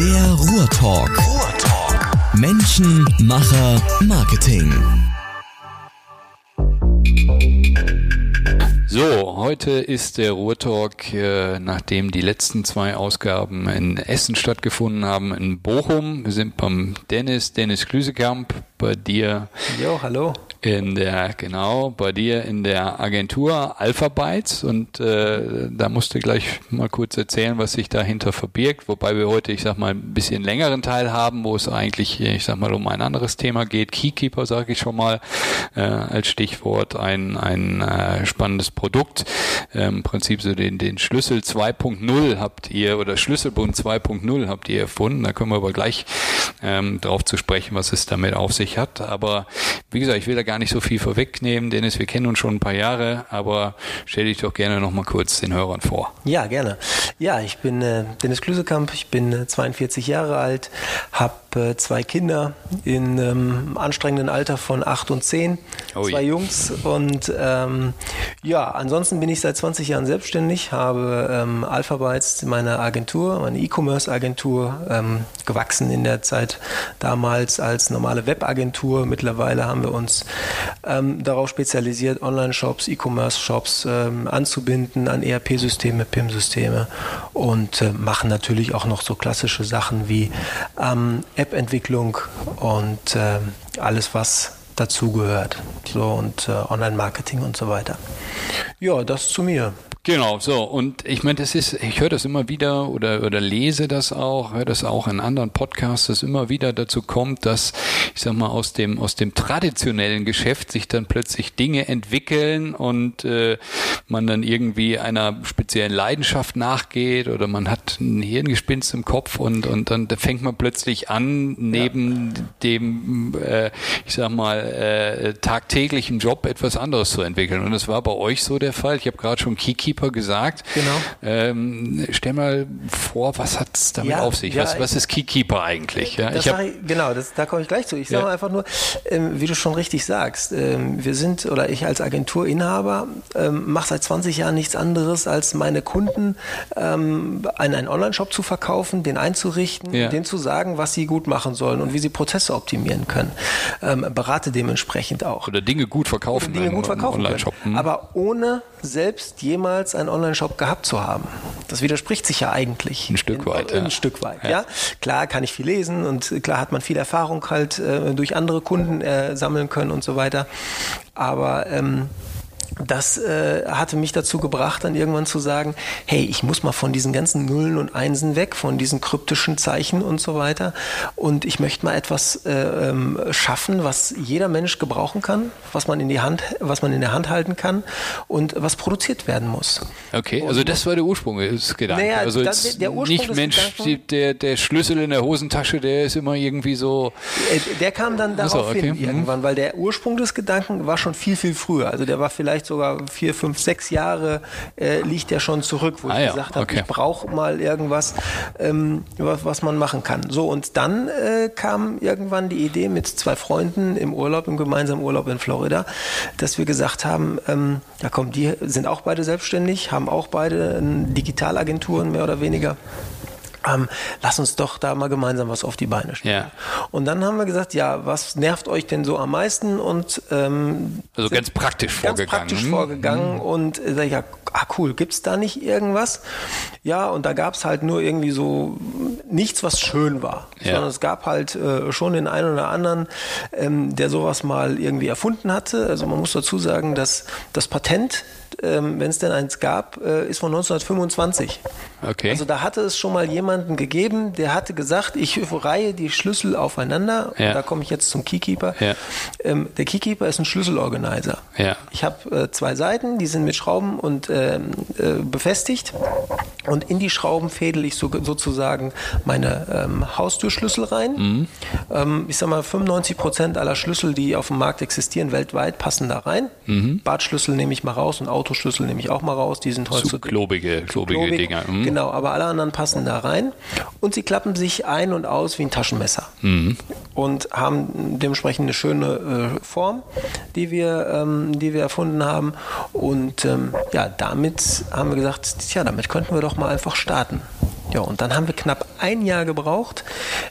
Der Ruhrtalk. Ruhrtalk. Menschen, Macher, Marketing. So, heute ist der Ruhrtalk, äh, nachdem die letzten zwei Ausgaben in Essen stattgefunden haben, in Bochum. Wir sind beim Dennis, Dennis Klüsekamp, bei dir. Jo, hallo. In der, genau, bei dir in der Agentur Alpha Bytes und äh, da musst du gleich mal kurz erzählen, was sich dahinter verbirgt, wobei wir heute, ich sag mal, ein bisschen längeren Teil haben, wo es eigentlich, ich sag mal, um ein anderes Thema geht. Keykeeper, sage ich schon mal, äh, als Stichwort, ein, ein äh, spannendes Produkt. Ähm, Im Prinzip so den, den Schlüssel 2.0 habt ihr oder Schlüsselbund 2.0 habt ihr erfunden. Da können wir aber gleich ähm, drauf zu sprechen, was es damit auf sich hat. Aber wie gesagt, ich will da gar nicht so viel vorwegnehmen. Dennis, wir kennen uns schon ein paar Jahre, aber stell dich doch gerne noch mal kurz den Hörern vor. Ja, gerne. Ja, ich bin äh, Dennis Klüsekamp, ich bin äh, 42 Jahre alt, habe äh, zwei Kinder in ähm, anstrengenden Alter von 8 und 10, Ui. zwei Jungs und ähm, ja, ansonsten bin ich seit 20 Jahren selbstständig, habe ähm, Alpha Bytes, meine Agentur, meine E-Commerce-Agentur, ähm, gewachsen in der Zeit damals als normale Webagentur. Mittlerweile haben wir uns ähm, darauf spezialisiert, Online-Shops, E-Commerce-Shops ähm, anzubinden an ERP-Systeme, PIM-Systeme und äh, machen natürlich auch noch so klassische Sachen wie ähm, App-Entwicklung und äh, alles, was dazugehört. So und äh, Online-Marketing und so weiter. Ja, das zu mir. Genau, so. Und ich meine, das ist, ich höre das immer wieder oder, oder lese das auch, höre das auch in anderen Podcasts, dass immer wieder dazu kommt, dass, ich sag mal, aus dem, aus dem traditionellen Geschäft sich dann plötzlich Dinge entwickeln und äh, man dann irgendwie einer speziellen Leidenschaft nachgeht oder man hat ein Hirngespinst im Kopf und, und dann fängt man plötzlich an, neben ja. dem, äh, ich sag mal, äh, tagtäglichen Job etwas anderes zu entwickeln. Und das war bei euch so der Fall. Ich habe gerade schon Kiki Keeper gesagt. Genau. Ähm, stell mal vor, was hat es damit ja, auf sich? Ja, was, was ist Keykeeper eigentlich? Ja, ich hab, ich, genau, das, da komme ich gleich zu. Ich sage einfach nur, ähm, wie du schon richtig sagst, ähm, wir sind, oder ich als Agenturinhaber, ähm, mache seit 20 Jahren nichts anderes, als meine Kunden ähm, einen, einen Online-Shop zu verkaufen, den einzurichten, denen zu sagen, was sie gut machen sollen und wie sie Prozesse optimieren können. Ähm, berate dementsprechend auch. Oder Dinge gut verkaufen. Oder Dinge gut verkaufen. Online-Shop. Hm. Aber ohne selbst jemals einen Online-Shop gehabt zu haben. Das widerspricht sich ja eigentlich. Ein Stück weit. Ein ja. Stück weit, ja. ja. Klar kann ich viel lesen und klar hat man viel Erfahrung halt äh, durch andere Kunden äh, sammeln können und so weiter. Aber ähm, das äh, hatte mich dazu gebracht, dann irgendwann zu sagen, hey, ich muss mal von diesen ganzen Nullen und Einsen weg, von diesen kryptischen Zeichen und so weiter. Und ich möchte mal etwas äh, ähm, schaffen, was jeder Mensch gebrauchen kann, was man in die Hand, was man in der Hand halten kann und was produziert werden muss. Okay, also das war der Ursprung des Gedankens. Naja, also das, der Ursprung nicht Mensch, der, der Schlüssel in der Hosentasche, der ist immer irgendwie so. Äh, der kam dann darauf so, okay. hin mhm. irgendwann, weil der Ursprung des Gedanken war schon viel, viel früher. Also der war vielleicht sogar vier, fünf, sechs Jahre äh, liegt ja schon zurück, wo ah, ich ja, gesagt habe, okay. ich brauche mal irgendwas, ähm, was, was, man machen kann. So, und dann äh, kam irgendwann die Idee mit zwei Freunden im Urlaub, im gemeinsamen Urlaub in Florida, dass wir gesagt haben, ähm, ja komm, die sind auch beide selbstständig, haben auch beide Digitalagenturen mehr oder weniger ähm, lass uns doch da mal gemeinsam was auf die Beine stellen. Ja. Und dann haben wir gesagt, ja, was nervt euch denn so am meisten? Und ähm, also ganz praktisch ganz vorgegangen. praktisch vorgegangen mhm. und äh, ja, ah cool, gibt's da nicht irgendwas? Ja, und da gab's halt nur irgendwie so nichts, was schön war, ja. sondern es gab halt äh, schon den einen oder anderen, ähm, der sowas mal irgendwie erfunden hatte. Also man muss dazu sagen, dass das Patent ähm, wenn es denn eins gab, äh, ist von 1925. Okay. Also da hatte es schon mal jemanden gegeben, der hatte gesagt, ich reihe die Schlüssel aufeinander. Ja. Da komme ich jetzt zum Keykeeper. Ja. Ähm, der Keykeeper ist ein Schlüsselorganizer. Ja. Ich habe äh, zwei Seiten, die sind mit Schrauben und ähm, äh, befestigt. Und in die Schrauben fädel ich so, sozusagen meine ähm, Haustürschlüssel rein. Mhm. Ähm, ich sag mal, 95 Prozent aller Schlüssel, die auf dem Markt existieren, weltweit, passen da rein. Mhm. Badschlüssel nehme ich mal raus und Autoschlüssel nehme ich auch mal raus. Die sind heutzutage. klobige, klobige klobig. Dinger. Mhm. Genau, aber alle anderen passen da rein. Und sie klappen sich ein und aus wie ein Taschenmesser. Mhm. Und haben dementsprechend eine schöne äh, Form, die wir, ähm, die wir erfunden haben. Und ähm, ja, damit haben wir gesagt, tja, damit könnten wir doch mal einfach starten. Ja, und dann haben wir knapp ein Jahr gebraucht.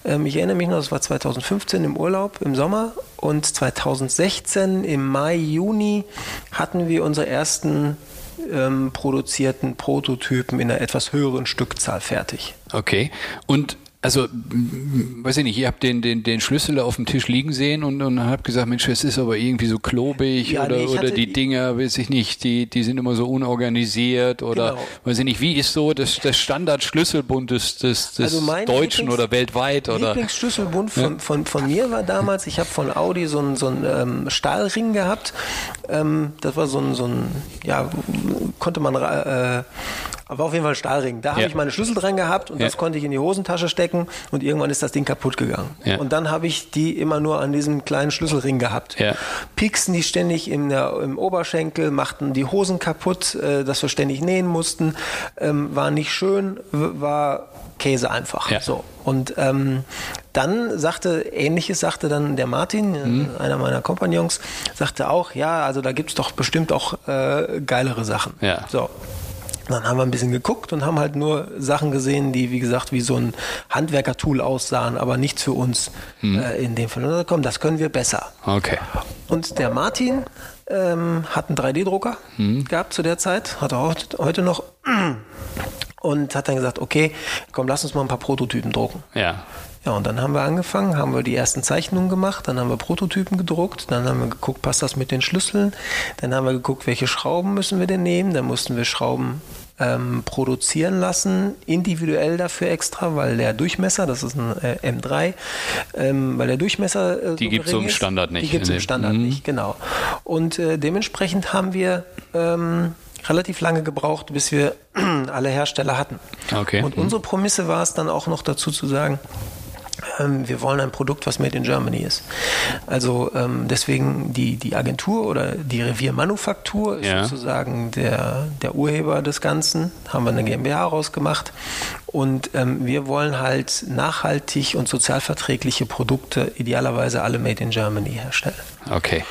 Ähm, ich erinnere mich noch, das war 2015 im Urlaub im Sommer und 2016 im Mai, Juni hatten wir unsere ersten ähm, produzierten Prototypen in einer etwas höheren Stückzahl fertig. Okay. Und also, weiß ich nicht, ihr habt den, den, den Schlüssel auf dem Tisch liegen sehen und, und habt gesagt, Mensch, es ist aber irgendwie so klobig ja, oder, nee, oder die Dinger, weiß ich nicht, die, die sind immer so unorganisiert oder genau. weiß ich nicht, wie ist so das, das Standard-Schlüsselbund des, des, des also Deutschen Lieblings, oder weltweit? Oder? Lieblingsschlüsselbund von, ja. von, von mir war damals, ich habe von Audi so einen, so einen ähm, Stahlring gehabt. Ähm, das war so ein, so ein, ja, konnte man äh, war auf jeden Fall ein Stahlring. Da habe ich meine Schlüssel dran gehabt und ja. das konnte ich in die Hosentasche stecken und irgendwann ist das Ding kaputt gegangen. Ja. Und dann habe ich die immer nur an diesem kleinen Schlüsselring gehabt. Ja. Pieksen die ständig in der, im Oberschenkel, machten die Hosen kaputt, äh, dass wir ständig nähen mussten, ähm, war nicht schön, war Käse einfach. Ja. So. Und ähm, dann sagte, ähnliches sagte dann der Martin, mhm. einer meiner Kompagnons, sagte auch, ja, also da gibt es doch bestimmt auch äh, geilere Sachen. Ja. So. Dann haben wir ein bisschen geguckt und haben halt nur Sachen gesehen, die, wie gesagt, wie so ein Handwerker-Tool aussahen, aber nichts für uns hm. äh, in dem Fall. Und komm, das können wir besser. Okay. Und der Martin ähm, hat einen 3D-Drucker hm. gehabt zu der Zeit, hat er auch heute noch. Und hat dann gesagt, okay, komm, lass uns mal ein paar Prototypen drucken. Ja. Ja, und dann haben wir angefangen, haben wir die ersten Zeichnungen gemacht, dann haben wir Prototypen gedruckt, dann haben wir geguckt, passt das mit den Schlüsseln, dann haben wir geguckt, welche Schrauben müssen wir denn nehmen, dann mussten wir Schrauben ähm, produzieren lassen, individuell dafür extra, weil der Durchmesser, das ist ein äh, M3, ähm, weil der Durchmesser äh, Die so gibt es im Standard nicht. Die gibt es im Standard mhm. nicht, genau. Und äh, dementsprechend haben wir ähm, relativ lange gebraucht, bis wir alle Hersteller hatten. Okay. Und unsere Prämisse war es dann auch noch dazu zu sagen, ähm, wir wollen ein Produkt, was made in Germany ist. Also ähm, deswegen die, die Agentur oder die Reviermanufaktur ist ja. sozusagen der, der Urheber des Ganzen, haben wir eine GmbH rausgemacht und ähm, wir wollen halt nachhaltig und sozialverträgliche Produkte, idealerweise alle made in Germany herstellen. Okay.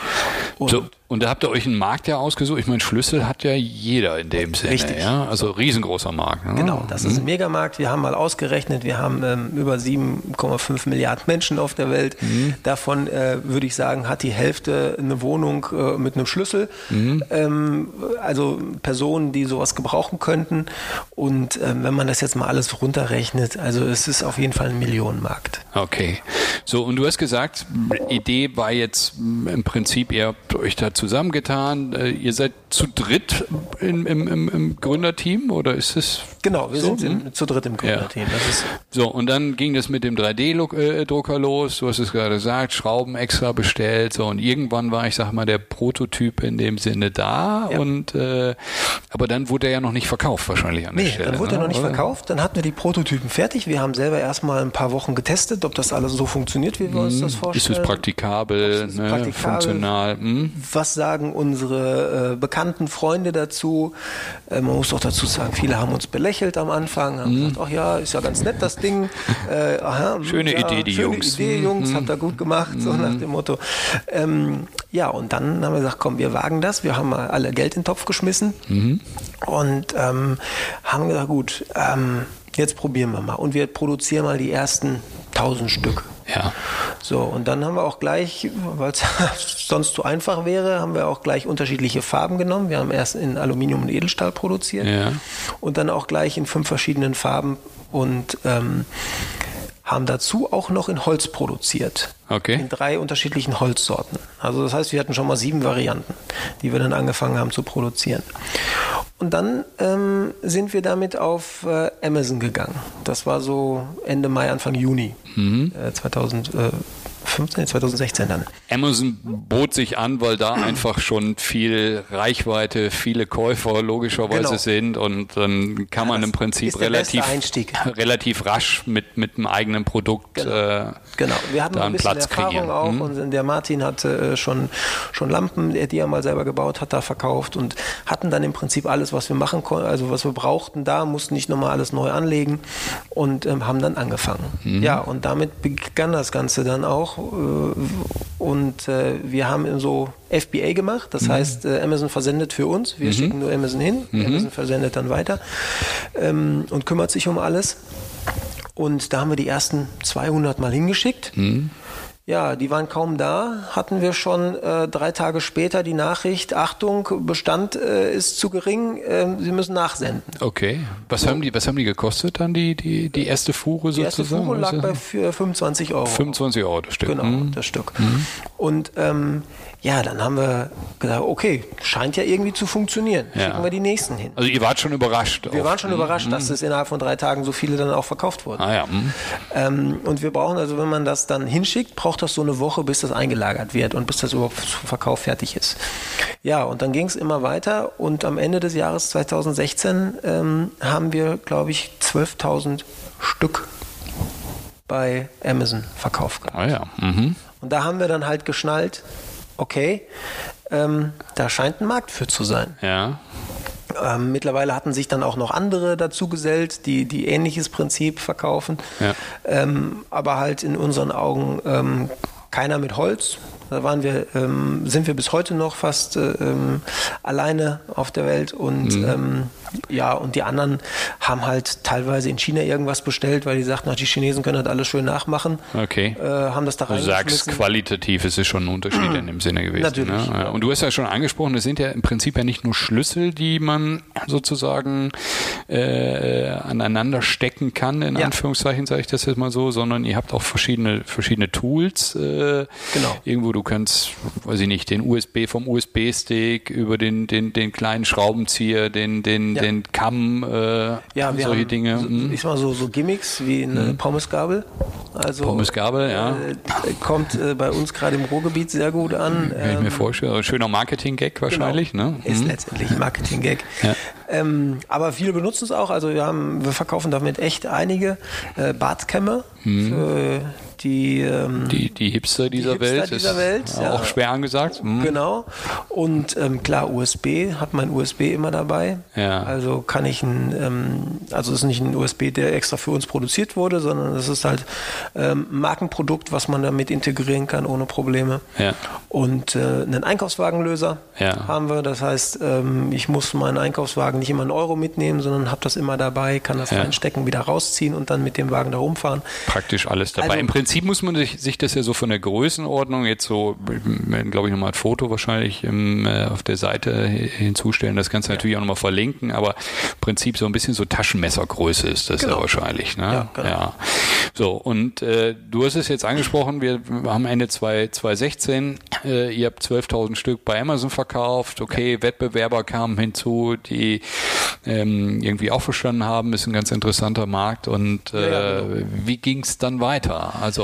Und so, und da habt ihr euch einen Markt ja ausgesucht. Ich meine, Schlüssel hat ja jeder in dem Sinne. Richtig. Ja? Also riesengroßer Markt. Ne? Genau, das ist ein mhm. Megamarkt. Wir haben mal ausgerechnet, wir haben ähm, über 7,5 Milliarden Menschen auf der Welt. Mhm. Davon äh, würde ich sagen, hat die Hälfte eine Wohnung äh, mit einem Schlüssel. Mhm. Ähm, also Personen, die sowas gebrauchen könnten. Und ähm, wenn man das jetzt mal alles runterrechnet, also es ist auf jeden Fall ein Millionenmarkt. Okay. So, und du hast gesagt, Idee war jetzt im Prinzip, ihr habt euch da zusammengetan. Äh, ihr seid zu dritt im, im, im, im Gründerteam oder ist es? Genau, wir so? sind hm? zu dritt im Gründerteam. Ja. so, und dann ging das mit dem 3D-Drucker los. Du hast es gerade gesagt, Schrauben extra bestellt. So, und irgendwann war, ich sag mal, der Prototyp in dem Sinne da. Ja. Und äh, aber dann wurde er ja noch nicht verkauft, wahrscheinlich an der nee, Stelle. Dann wurde ne? er noch nicht oder? verkauft. Dann hatten wir die Prototypen fertig. Wir haben selber erstmal ein paar Wochen getestet, ob das alles so funktioniert, wie wir uns hm. das vorstellen. Ist es praktikabel, ist ne? praktikabel funktional? Hm? Was sagen unsere äh, bekannten Freunde dazu? Äh, man muss doch dazu sagen, viele haben uns belächelt am Anfang, haben mhm. gesagt, ach ja, ist ja ganz nett das Ding. Äh, aha, schöne ja, Idee, die schöne Jungs. Idee, Jungs, mhm. habt ihr gut gemacht, so nach mhm. dem Motto. Ähm, ja, und dann haben wir gesagt, komm, wir wagen das. Wir haben mal alle Geld in den Topf geschmissen mhm. und ähm, haben gesagt, gut, ähm, jetzt probieren wir mal. Und wir produzieren mal die ersten 1000 Stück. Ja. So, und dann haben wir auch gleich, weil es sonst zu einfach wäre, haben wir auch gleich unterschiedliche Farben genommen. Wir haben erst in Aluminium und Edelstahl produziert ja. und dann auch gleich in fünf verschiedenen Farben und ähm, haben dazu auch noch in Holz produziert. Okay. In drei unterschiedlichen Holzsorten. Also das heißt, wir hatten schon mal sieben Varianten, die wir dann angefangen haben zu produzieren. Und dann ähm, sind wir damit auf äh, Amazon gegangen. Das war so Ende Mai, Anfang Juni mhm. äh, 2000. Äh, 2015, 2016 dann. Amazon bot sich an, weil da einfach schon viel Reichweite, viele Käufer logischerweise genau. sind und dann kann ja, man im Prinzip relativ, relativ rasch mit, mit einem eigenen Produkt genau. Äh, genau. Wir hatten da ein bisschen Platz Erfahrung kreieren. auch mhm. und der Martin hatte äh, schon, schon Lampen, die er mal selber gebaut hat, da verkauft und hatten dann im Prinzip alles, was wir machen konnten, also was wir brauchten da, mussten nicht nochmal alles neu anlegen und ähm, haben dann angefangen. Mhm. Ja, und damit begann das Ganze dann auch äh, und äh, wir haben so FBA gemacht, das mhm. heißt, äh, Amazon versendet für uns, wir mhm. schicken nur Amazon hin, mhm. Amazon versendet dann weiter ähm, und kümmert sich um alles. Und da haben wir die ersten 200 mal hingeschickt. Ja, die waren kaum da, hatten wir schon äh, drei Tage später die Nachricht, Achtung, Bestand äh, ist zu gering, äh, Sie müssen nachsenden. Okay. Was so. haben die, was haben die gekostet dann, die, die, die erste Fuhre sozusagen? Die erste Fuhre lag bei 25 Euro. 25 Euro das Stück. Genau, mhm. das Stück. Mhm. Und ähm, ja, dann haben wir gesagt, okay, scheint ja irgendwie zu funktionieren. Ja. Schicken wir die nächsten hin. Also ihr wart schon überrascht. Wir waren schon überrascht, mhm. dass es innerhalb von drei Tagen so viele dann auch verkauft wurden. Ah, ja. Mhm. Ähm, und wir brauchen also, wenn man das dann hinschickt, braucht das so eine Woche, bis das eingelagert wird und bis das überhaupt zum Verkauf fertig ist. Ja, und dann ging es immer weiter und am Ende des Jahres 2016 ähm, haben wir, glaube ich, 12.000 Stück bei Amazon verkauft gehabt. Ah ja. Mhm. Und da haben wir dann halt geschnallt, okay, ähm, da scheint ein Markt für zu sein. Ja. Ähm, mittlerweile hatten sich dann auch noch andere dazu gesellt, die, die ähnliches Prinzip verkaufen. Ja. Ähm, aber halt in unseren Augen ähm, keiner mit Holz, da waren wir, ähm, sind wir bis heute noch fast äh, ähm, alleine auf der Welt und mhm. Ja, und die anderen haben halt teilweise in China irgendwas bestellt, weil die sagten, ach, die Chinesen können das alles schön nachmachen. Okay. Äh, haben das da Du sagst, qualitativ ist es schon ein Unterschied in dem Sinne gewesen. Natürlich. Ne? Ja. Und du hast ja schon angesprochen, es sind ja im Prinzip ja nicht nur Schlüssel, die man sozusagen äh, aneinander stecken kann, in ja. Anführungszeichen sage ich das jetzt mal so, sondern ihr habt auch verschiedene, verschiedene Tools. Äh, genau. Irgendwo du kannst, weiß ich nicht, den USB vom USB-Stick über den, den, den kleinen Schraubenzieher, den, den, ja. den Kamm, äh, ja, solche Dinge. So, hm. ich sag mal so, so Gimmicks wie eine hm. Pommesgabel. Also, Pommesgabel, ja. Äh, kommt äh, bei uns gerade im Ruhrgebiet sehr gut an. Kann ich mir ähm, vorstellen. Schöner Marketing-Gag wahrscheinlich. Genau. Ne? Ist hm. letztendlich Marketing-Gag. Ja. Ähm, aber viele benutzen es auch. Also wir haben, wir verkaufen damit echt einige äh, Bartkämme hm. für die, ähm, die, die Hipster dieser die Hipster Welt. Dieser Welt ja. Auch schwer angesagt. Mhm. Genau. Und ähm, klar, USB, hat mein USB immer dabei. Ja. Also kann ich ein, ähm, also es ist nicht ein USB, der extra für uns produziert wurde, sondern es ist halt ähm, ein Markenprodukt, was man damit integrieren kann ohne Probleme. Ja. Und äh, einen Einkaufswagenlöser ja. haben wir. Das heißt, ähm, ich muss meinen Einkaufswagen nicht immer einen Euro mitnehmen, sondern habe das immer dabei, kann das ja. reinstecken, wieder rausziehen und dann mit dem Wagen da rumfahren. Praktisch alles dabei. Also, Im Prinzip Prinzip muss man sich, sich, das ja so von der Größenordnung jetzt so, glaube ich, nochmal ein Foto wahrscheinlich im, äh, auf der Seite hinzustellen. Das kannst du ja. natürlich auch nochmal verlinken, aber im Prinzip so ein bisschen so Taschenmessergröße ist das genau. ja wahrscheinlich. Ne? Ja, genau. ja. So, und äh, du hast es jetzt angesprochen, wir haben Ende 2016, äh, ihr habt 12.000 Stück bei Amazon verkauft. Okay, ja. Wettbewerber kamen hinzu, die ähm, irgendwie auch verstanden haben, ist ein ganz interessanter Markt. Und äh, genau. wie ging es dann weiter? Also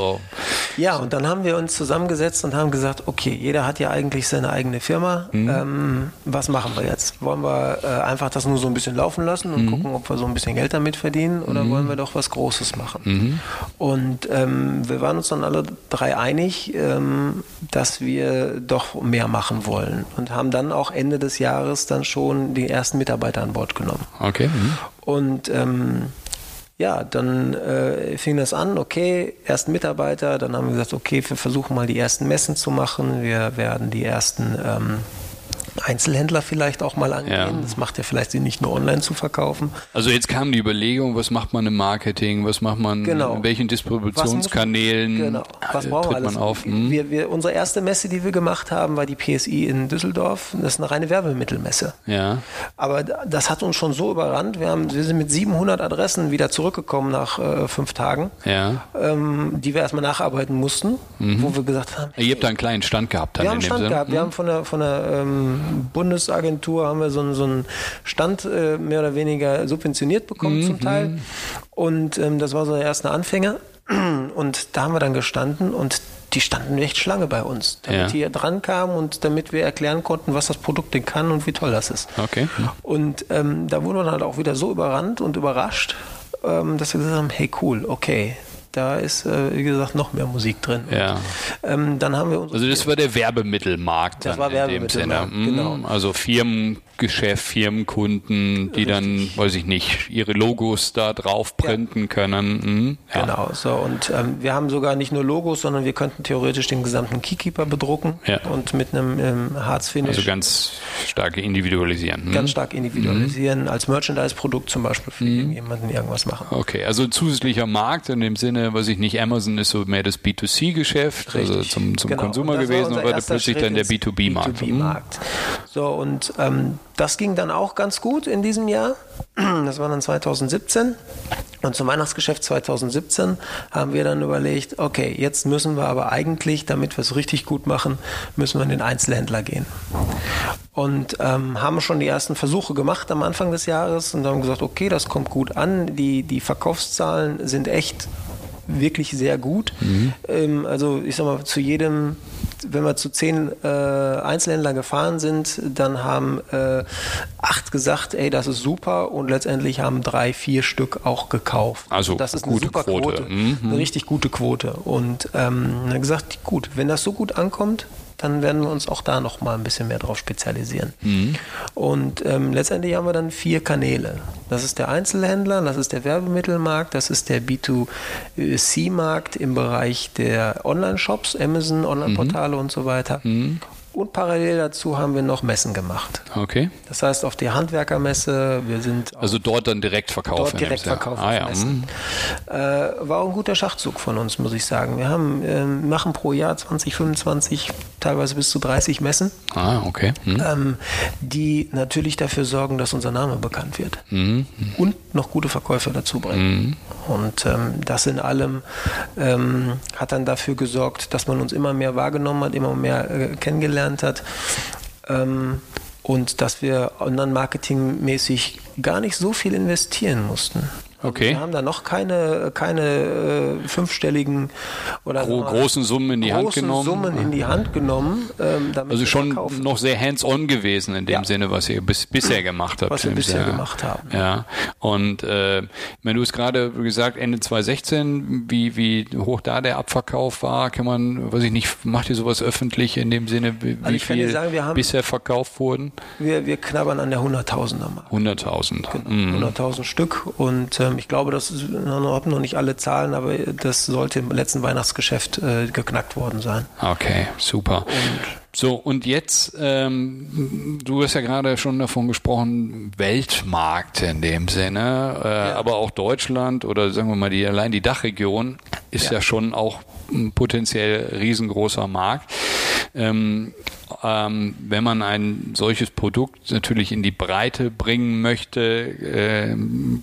ja, und dann haben wir uns zusammengesetzt und haben gesagt, okay, jeder hat ja eigentlich seine eigene Firma. Mhm. Ähm, was machen wir jetzt? Wollen wir äh, einfach das nur so ein bisschen laufen lassen und mhm. gucken, ob wir so ein bisschen Geld damit verdienen oder mhm. wollen wir doch was Großes machen? Mhm. Und ähm, wir waren uns dann alle drei einig, ähm, dass wir doch mehr machen wollen und haben dann auch Ende des Jahres dann schon die ersten Mitarbeiter an Bord genommen. Okay. Mhm. Und ähm, ja, dann äh, fing das an, okay, ersten Mitarbeiter, dann haben wir gesagt, okay, wir versuchen mal die ersten Messen zu machen, wir werden die ersten ähm, Einzelhändler vielleicht auch mal angehen. Ja. Das macht ja vielleicht Sinn, nicht nur online zu verkaufen. Also jetzt kam die Überlegung, was macht man im Marketing, was macht man, genau. in welchen Distributionskanälen genau. was brauchen wir alles? auf? Hm? Wir, wir, unsere erste Messe, die wir gemacht haben, war die PSI in Düsseldorf. Das ist eine reine Werbemittelmesse. Ja. Aber das hat uns schon so überrannt. Wir, haben, wir sind mit 700 Adressen wieder zurückgekommen nach äh, fünf Tagen, ja. ähm, die wir erstmal nacharbeiten mussten, mhm. wo wir gesagt haben. Ihr habt da einen kleinen Stand gehabt. Dann wir haben einen Stand gehabt. Wir mhm. haben von der, von der ähm, Bundesagentur haben wir so, einen, so einen Stand äh, mehr oder weniger subventioniert bekommen mhm. zum Teil. Und ähm, das war so der erste Anfänger. Und da haben wir dann gestanden und die standen echt Schlange bei uns, damit ja. die dran kamen und damit wir erklären konnten, was das Produkt denn kann und wie toll das ist. Okay. Und ähm, da wurden wir dann halt auch wieder so überrannt und überrascht, ähm, dass wir gesagt haben, hey cool, okay, da ist, äh, wie gesagt, noch mehr Musik drin. Ja. Und, ähm, dann haben wir Also das war der Werbemittelmarkt. Das war Werbemittelmarkt, genau. Also Firmen Geschäft, Firmenkunden, die Richtig. dann, weiß ich nicht, ihre Logos da drauf printen ja. können. Mhm. Ja. Genau, so und ähm, wir haben sogar nicht nur Logos, sondern wir könnten theoretisch den gesamten Keykeeper bedrucken ja. und mit einem ähm, Harzfinish. Also ganz stark individualisieren. Mhm. Ganz stark individualisieren, mhm. als Merchandise-Produkt zum Beispiel für mhm. jemanden irgendwas machen. Okay, also zusätzlicher Markt in dem Sinne, was ich nicht, Amazon ist so mehr das B2C-Geschäft, also zum, zum genau. Konsumer gewesen, und wird plötzlich dann der B2B-Markt. B2B-Markt. So und ähm, das ging dann auch ganz gut in diesem Jahr. Das war dann 2017. Und zum Weihnachtsgeschäft 2017 haben wir dann überlegt, okay, jetzt müssen wir aber eigentlich, damit wir es richtig gut machen, müssen wir in den Einzelhändler gehen. Und ähm, haben schon die ersten Versuche gemacht am Anfang des Jahres und haben gesagt, okay, das kommt gut an. Die, die Verkaufszahlen sind echt wirklich sehr gut. Mhm. Ähm, also ich sag mal, zu jedem wenn wir zu zehn äh, Einzelhändler gefahren sind, dann haben äh, acht gesagt, ey, das ist super und letztendlich haben drei, vier Stück auch gekauft. Also das ist eine super Quote. Quote. Mhm. Eine richtig gute Quote. Und ähm, dann gesagt, gut, wenn das so gut ankommt, dann werden wir uns auch da noch mal ein bisschen mehr drauf spezialisieren. Mhm. Und ähm, letztendlich haben wir dann vier Kanäle. Das ist der Einzelhändler, das ist der Werbemittelmarkt, das ist der B2C-Markt im Bereich der Online-Shops, Amazon, Online-Portale mhm. und so weiter. Mhm. Und parallel dazu haben wir noch Messen gemacht. Okay. Das heißt, auf die Handwerkermesse, wir sind. Also dort dann direkt verkaufen. Dort direkt verkaufen. Ah, ja. Messen. Äh, war auch ein guter Schachzug von uns, muss ich sagen. Wir haben, äh, machen pro Jahr 20, 25, teilweise bis zu 30 Messen. Ah, okay. Hm. Ähm, die natürlich dafür sorgen, dass unser Name bekannt wird. Mhm. Und noch gute Verkäufe dazu bringen. Mhm. Und ähm, das in allem ähm, hat dann dafür gesorgt, dass man uns immer mehr wahrgenommen hat, immer mehr äh, kennengelernt hat. Ähm, und dass wir online-marketingmäßig gar nicht so viel investieren mussten. Okay. Wir haben da noch keine, keine äh, fünfstelligen oder Gro großen Summen in die Hand genommen. Summen in die Hand genommen. Ähm, also schon verkaufen. noch sehr hands-on gewesen in dem ja. Sinne, was ihr bis, bisher gemacht habt. Was wir bisher Jahr. gemacht haben. Ja. Und äh, wenn du es gerade gesagt, Ende 2016, wie, wie hoch da der Abverkauf war, kann man, weiß ich nicht, macht ihr sowas öffentlich in dem Sinne, wie, also viel sagen, bisher verkauft wurden? Wir, wir knabbern an der 100.000er Mark. 100.000. Genau, mhm. 100.000 Stück und ähm, ich glaube, das haben noch nicht alle Zahlen, aber das sollte im letzten Weihnachtsgeschäft äh, geknackt worden sein. Okay, super. Und so, und jetzt, ähm, du hast ja gerade schon davon gesprochen, Weltmarkt in dem Sinne, äh, ja. aber auch Deutschland oder sagen wir mal, die, allein die Dachregion ist ja, ja schon auch ein potenziell riesengroßer Markt. Ähm, ähm, wenn man ein solches Produkt natürlich in die Breite bringen möchte, äh,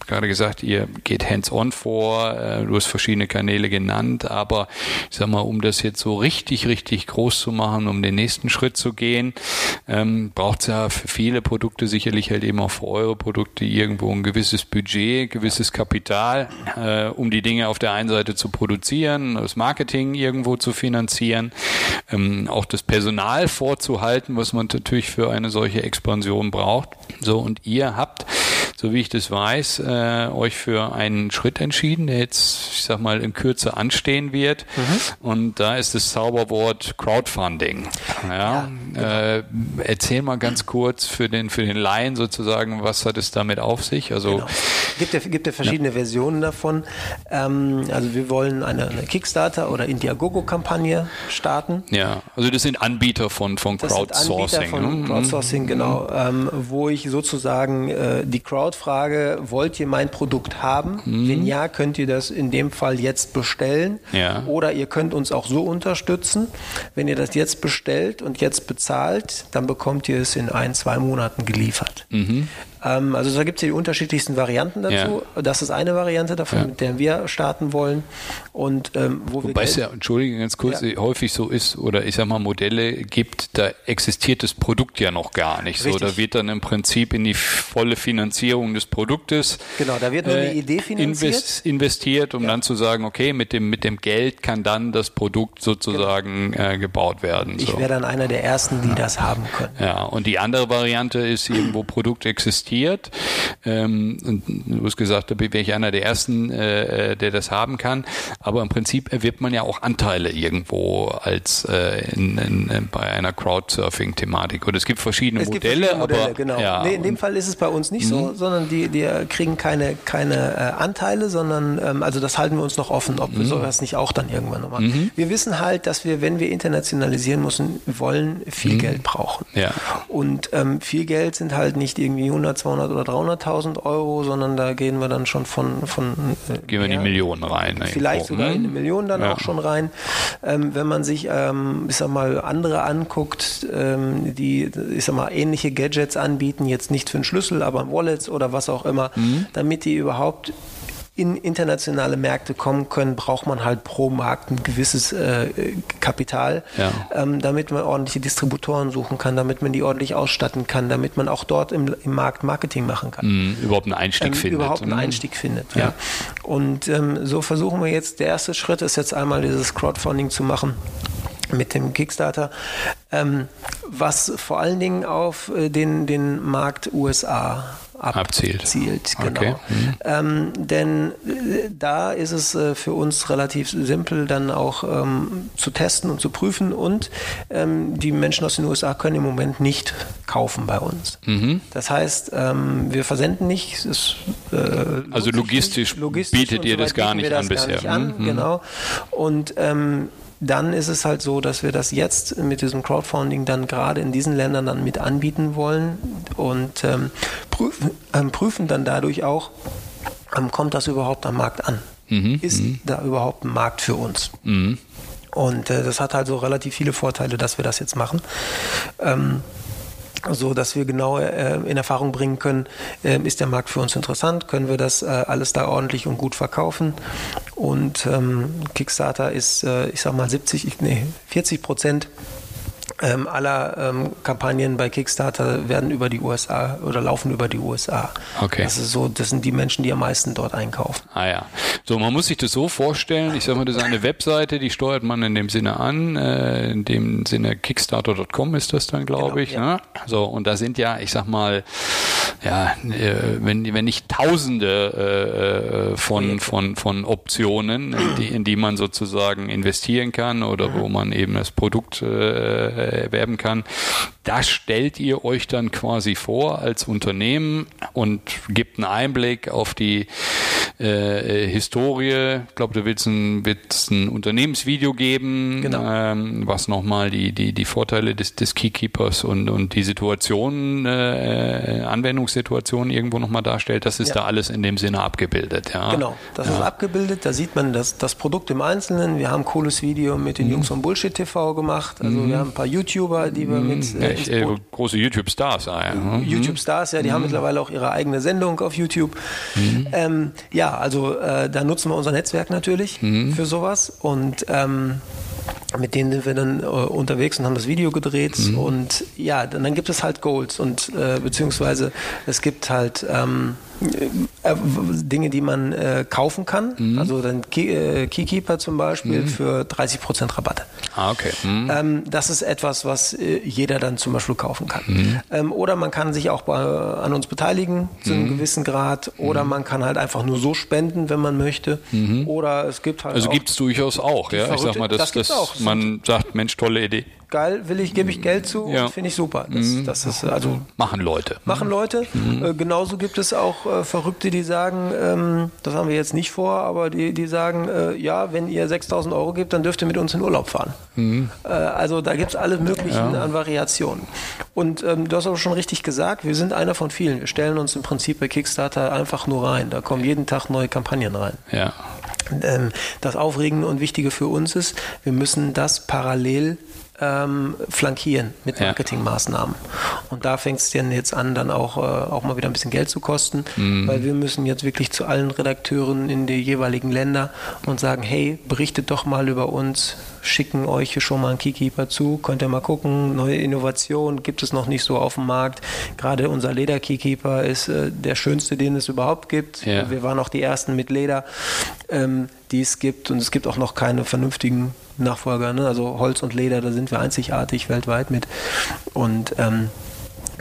gerade gesagt, ihr geht hands-on vor, äh, du hast verschiedene Kanäle genannt, aber ich sag mal, um das jetzt so richtig, richtig groß zu machen, um den nächsten Schritt zu gehen, ähm, braucht es ja für viele Produkte sicherlich halt eben auch für eure Produkte irgendwo ein gewisses Budget, gewisses Kapital, äh, um die Dinge auf der einen Seite zu produzieren, das Marketing irgendwo zu finanzieren, ähm, auch das Personal vorzuhalten, was man natürlich für eine solche Expansion braucht. So, und ihr habt so wie ich das weiß, äh, euch für einen Schritt entschieden, der jetzt, ich sag mal, in Kürze anstehen wird. Mhm. Und da ist das Zauberwort Crowdfunding. Ja, ja genau. äh, erzähl mal ganz kurz für den, für den Laien sozusagen, was hat es damit auf sich? Also, genau. gibt ja, gibt ja verschiedene ja. Versionen davon. Ähm, also wir wollen eine, eine Kickstarter oder Indiegogo-Kampagne starten. Ja, also das sind Anbieter von, von Crowdsourcing. Das sind Anbieter von ne? Crowdsourcing, genau. Mhm. Ähm, wo ich sozusagen äh, die Crowd Crowdfrage, wollt ihr mein Produkt haben? Mhm. Wenn ja, könnt ihr das in dem Fall jetzt bestellen. Ja. Oder ihr könnt uns auch so unterstützen. Wenn ihr das jetzt bestellt und jetzt bezahlt, dann bekommt ihr es in ein, zwei Monaten geliefert. Mhm. Ähm, also da gibt es die unterschiedlichsten Varianten dazu. Ja. Das ist eine Variante davon, ja. mit der wir starten wollen. Und ähm, wo Wobei es ja, entschuldige ganz kurz, ja. häufig so ist, oder ich sag mal, Modelle gibt, da existiert das Produkt ja noch gar nicht. Richtig. So, da wird dann im Prinzip in die volle Finanzierung des Produktes genau, da wird nur äh, Idee finanziert. investiert, um dann zu sagen, okay, mit dem, mit dem Geld kann dann das Produkt sozusagen genau. äh, gebaut werden. So. Ich wäre dann einer der ersten, die das haben können. Ja, und die andere Variante ist irgendwo Produkt existiert investiert. Ähm, und du hast gesagt, da wäre ich einer der Ersten, äh, der das haben kann. Aber im Prinzip erwirbt man ja auch Anteile irgendwo als äh, in, in, bei einer Crowdsurfing-Thematik. Und es gibt verschiedene es gibt Modelle. verschiedene Modelle aber, genau. Ja, nee, in dem Fall ist es bei uns nicht so, sondern die, die kriegen keine, keine äh, Anteile, sondern ähm, also das halten wir uns noch offen, ob wir sowas nicht auch dann irgendwann nochmal. Mhm. Wir wissen halt, dass wir, wenn wir internationalisieren müssen, wollen, viel mhm. Geld brauchen. Ja. Und ähm, viel Geld sind halt nicht irgendwie 100, 200 oder 300.000 Euro, sondern da gehen wir dann schon von... von äh, gehen wir in die Millionen rein. Ne, vielleicht irgendwo. sogar in eine mhm. Million dann ja. auch schon rein. Ähm, wenn man sich, ähm, ich sag mal, andere anguckt, ähm, die, ich sag mal, ähnliche Gadgets anbieten, jetzt nicht für einen Schlüssel, aber Wallets oder was auch immer, mhm. damit die überhaupt in internationale Märkte kommen können, braucht man halt pro Markt ein gewisses äh, Kapital, ja. ähm, damit man ordentliche Distributoren suchen kann, damit man die ordentlich ausstatten kann, damit man auch dort im, im Markt Marketing machen kann. Mhm, überhaupt einen Einstieg ähm, findet. Überhaupt einen mhm. Einstieg findet, ja. ja. Und ähm, so versuchen wir jetzt, der erste Schritt ist jetzt einmal dieses Crowdfunding zu machen mit dem Kickstarter, ähm, was vor allen Dingen auf äh, den, den Markt USA abzielt. abzielt genau. Okay. Mhm. Ähm, denn äh, da ist es äh, für uns relativ simpel, dann auch ähm, zu testen und zu prüfen. Und ähm, die Menschen aus den USA können im Moment nicht kaufen bei uns. Mhm. Das heißt, ähm, wir versenden nicht. Es, äh, also logistisch, logistisch, bietet ihr so das gar nicht an bisher. Nicht an, mhm. Genau. Und ähm, dann ist es halt so, dass wir das jetzt mit diesem Crowdfunding dann gerade in diesen Ländern dann mit anbieten wollen und ähm, prüfen, ähm, prüfen dann dadurch auch, ähm, kommt das überhaupt am Markt an? Mhm, ist mhm. da überhaupt ein Markt für uns? Mhm. Und äh, das hat halt so relativ viele Vorteile, dass wir das jetzt machen. Ähm, so dass wir genau äh, in Erfahrung bringen können, äh, ist der Markt für uns interessant, können wir das äh, alles da ordentlich und gut verkaufen. Und ähm, Kickstarter ist, äh, ich sag mal, 70, nee, 40 Prozent ähm, aller ähm, Kampagnen bei Kickstarter werden über die USA oder laufen über die USA. Okay. Das ist so, das sind die Menschen, die am meisten dort einkaufen. Ah ja. So, man muss sich das so vorstellen, ich sag mal, das ist eine Webseite, die steuert man in dem Sinne an, äh, in dem Sinne Kickstarter.com ist das dann, glaube genau, ich. Ja. Ne? So, und da sind ja, ich sag mal, ja, äh, wenn, wenn nicht Tausende äh, von, von, von Optionen, in die, in die man sozusagen investieren kann oder wo man eben das Produkt äh, erwerben kann. Das stellt ihr euch dann quasi vor als Unternehmen und gibt einen Einblick auf die äh, Historie. Ich glaube, du willst ein, willst ein Unternehmensvideo geben, genau. ähm, was nochmal die, die, die Vorteile des, des Keykeepers und, und die Situation, äh, Anwendungssituation irgendwo nochmal darstellt. Das ist ja. da alles in dem Sinne abgebildet. Ja? Genau, das ja. ist abgebildet. Da sieht man das, das Produkt im Einzelnen. Wir haben ein cooles Video mit den mhm. Jungs von Bullshit TV gemacht. Also mhm. wir haben ein paar YouTuber, die wir mhm. mit äh, Echt, äh, große YouTube-Stars. Ah, ja. Mhm. YouTube-Stars, ja, die mhm. haben mittlerweile auch ihre eigene Sendung auf YouTube. Mhm. Ähm, ja, also äh, da nutzen wir unser Netzwerk natürlich mhm. für sowas und ähm, mit denen sind wir dann äh, unterwegs und haben das Video gedreht mhm. und ja, dann, dann, gibt es halt Goals und äh, beziehungsweise es gibt halt ähm, äh, Dinge, die man äh, kaufen kann. Mhm. Also dann Key, äh, Keykeeper zum Beispiel mhm. für 30% Rabatt. Ah, okay. Mhm. Ähm, das ist etwas, was äh, jeder dann zum Beispiel kaufen kann. Mhm. Ähm, oder man kann sich auch bei, an uns beteiligen zu einem mhm. gewissen Grad. Oder mhm. man kann halt einfach nur so spenden, wenn man möchte. Oder es gibt halt. Also gibt es durchaus auch, ja. Ich sag mal, dass, das dass man sagt, Mensch, tolle Idee geil, will ich, gebe ich Geld zu, ja. finde ich super. Das, mhm. das ist also machen Leute. Machen Leute. Mhm. Äh, genauso gibt es auch äh, Verrückte, die sagen, ähm, das haben wir jetzt nicht vor, aber die, die sagen, äh, ja, wenn ihr 6000 Euro gebt, dann dürft ihr mit uns in Urlaub fahren. Mhm. Äh, also da gibt es alle möglichen ja. an Variationen. Und ähm, du hast aber schon richtig gesagt, wir sind einer von vielen. Wir stellen uns im Prinzip bei Kickstarter einfach nur rein. Da kommen jeden Tag neue Kampagnen rein. Ja. Ähm, das Aufregende und Wichtige für uns ist, wir müssen das parallel ähm, flankieren mit Marketingmaßnahmen. Und da fängt es dann jetzt an, dann auch, äh, auch mal wieder ein bisschen Geld zu kosten, mhm. weil wir müssen jetzt wirklich zu allen Redakteuren in die jeweiligen Länder und sagen, hey, berichtet doch mal über uns, schicken euch hier schon mal einen Keykeeper zu, könnt ihr mal gucken, neue Innovationen gibt es noch nicht so auf dem Markt. Gerade unser Leder-Keykeeper ist äh, der schönste, den es überhaupt gibt. Ja. Wir waren auch die ersten mit Leder, ähm, die es gibt und es gibt auch noch keine vernünftigen Nachfolger. Ne? Also Holz und Leder, da sind wir einzigartig weltweit mit. Und ähm,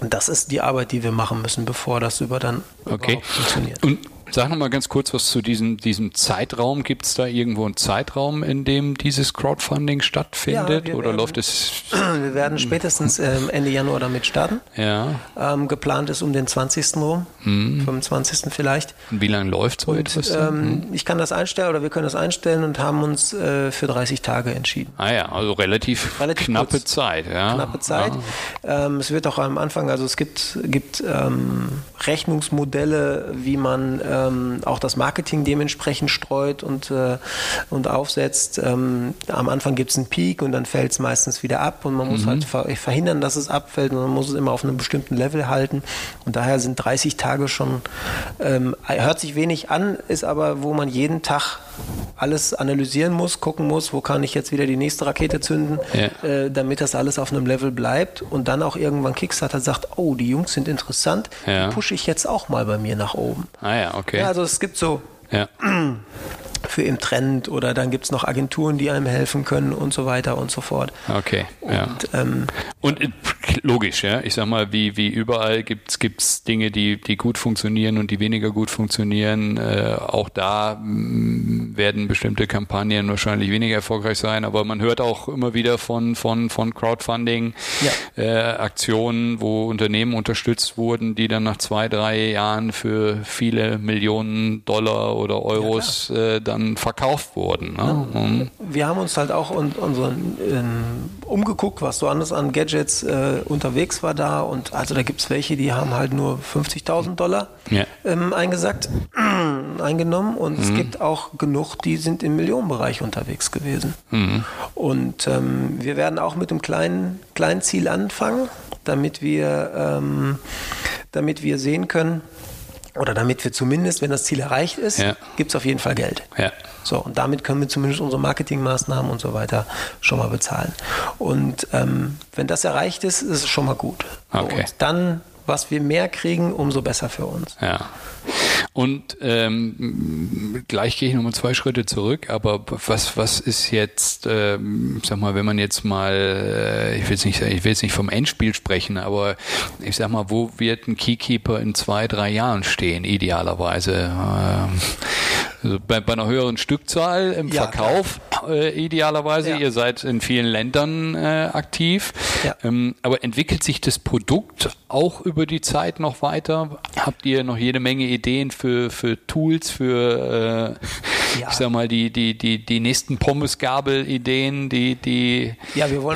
das ist die Arbeit, die wir machen müssen, bevor das über dann okay. funktioniert. Und Sag noch mal ganz kurz was zu diesem, diesem Zeitraum. Gibt es da irgendwo einen Zeitraum, in dem dieses Crowdfunding stattfindet? Ja, oder werden, läuft es? Wir werden spätestens ähm, Ende Januar damit starten. Ja. Ähm, geplant ist um den 20. rum, mhm. 25. vielleicht. Und wie lange läuft so etwas? Ähm, mhm. Ich kann das einstellen oder wir können das einstellen und haben uns äh, für 30 Tage entschieden. Ah ja, also relativ, relativ knappe kurz, Zeit. Ja. Knappe Zeit. Ja. Ähm, es wird auch am Anfang, also es gibt, gibt ähm, Rechnungsmodelle, wie man äh, ähm, auch das Marketing dementsprechend streut und, äh, und aufsetzt. Ähm, am Anfang gibt es einen Peak und dann fällt es meistens wieder ab und man muss mhm. halt ver verhindern, dass es abfällt und man muss es immer auf einem bestimmten Level halten. Und daher sind 30 Tage schon, ähm, hört sich wenig an, ist aber, wo man jeden Tag alles analysieren muss, gucken muss, wo kann ich jetzt wieder die nächste Rakete zünden, ja. äh, damit das alles auf einem Level bleibt und dann auch irgendwann Kickstarter sagt, oh, die Jungs sind interessant, ja. die pushe ich jetzt auch mal bei mir nach oben. Ah ja, okay. Ja, also es gibt so ja. für im Trend oder dann gibt es noch Agenturen, die einem helfen können und so weiter und so fort. Okay. Und, ja. ähm, und äh, logisch, ja. Ich sag mal, wie, wie überall gibt es Dinge, die, die gut funktionieren und die weniger gut funktionieren. Äh, auch da mm, werden bestimmte Kampagnen wahrscheinlich weniger erfolgreich sein, aber man hört auch immer wieder von, von, von Crowdfunding-Aktionen, ja. äh, wo Unternehmen unterstützt wurden, die dann nach zwei, drei Jahren für viele Millionen Dollar oder Euros ja, äh, dann verkauft wurden. Ne? Ja. Mhm. Wir haben uns halt auch un unseren, ähm, umgeguckt, was so anders an Gadgets äh, unterwegs war da. Und also da gibt es welche, die haben halt nur 50.000 Dollar ja. ähm, eingesackt, eingenommen. Und mhm. es gibt auch genug, die sind im Millionenbereich unterwegs gewesen. Mhm. Und ähm, wir werden auch mit einem kleinen, kleinen Ziel anfangen, damit wir, ähm, damit wir sehen können, oder damit wir zumindest, wenn das Ziel erreicht ist, ja. gibt es auf jeden Fall Geld. Ja. So, und damit können wir zumindest unsere Marketingmaßnahmen und so weiter schon mal bezahlen. Und ähm, wenn das erreicht ist, ist es schon mal gut. Okay. Und dann, was wir mehr kriegen, umso besser für uns. Ja. Und ähm, gleich gehe ich nochmal zwei Schritte zurück, aber was, was ist jetzt, ähm, sag mal, wenn man jetzt mal, äh, ich will jetzt nicht, ich will jetzt nicht vom Endspiel sprechen, aber ich sag mal, wo wird ein Keykeeper in zwei, drei Jahren stehen, idealerweise? Ähm, also bei, bei, einer höheren Stückzahl im ja, Verkauf äh, idealerweise. Ja. Ihr seid in vielen Ländern äh, aktiv. Ja. Ähm, aber entwickelt sich das Produkt auch über die Zeit noch weiter? Habt ihr noch jede Menge Ideen für, für Tools, für äh, ich sag mal die, die, die, die nächsten Pommesgabel-Ideen, die, die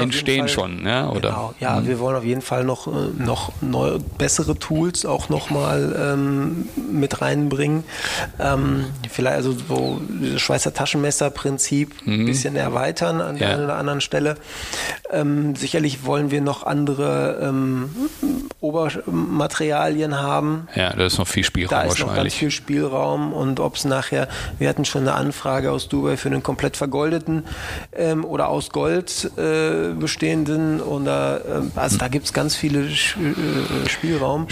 entstehen schon, ja? Oder? Genau. Ja, mhm. wir wollen auf jeden Fall noch, äh, noch neue, bessere Tools auch nochmal ähm, mit reinbringen. Ähm, vielleicht also so das Schweizer Taschenmesser-Prinzip mhm. ein bisschen erweitern an der einen oder anderen Stelle. Ähm, sicherlich wollen wir noch andere ähm, Obermaterialien haben. Ja, da ist noch viel Spielraum da ist wahrscheinlich. Noch ganz viel Spielraum und ob es nachher, wir hatten schon eine Anfrage aus Dubai für einen komplett vergoldeten ähm, oder aus Gold äh, bestehenden oder äh, also da gibt es ganz viele Sch äh, Spielraum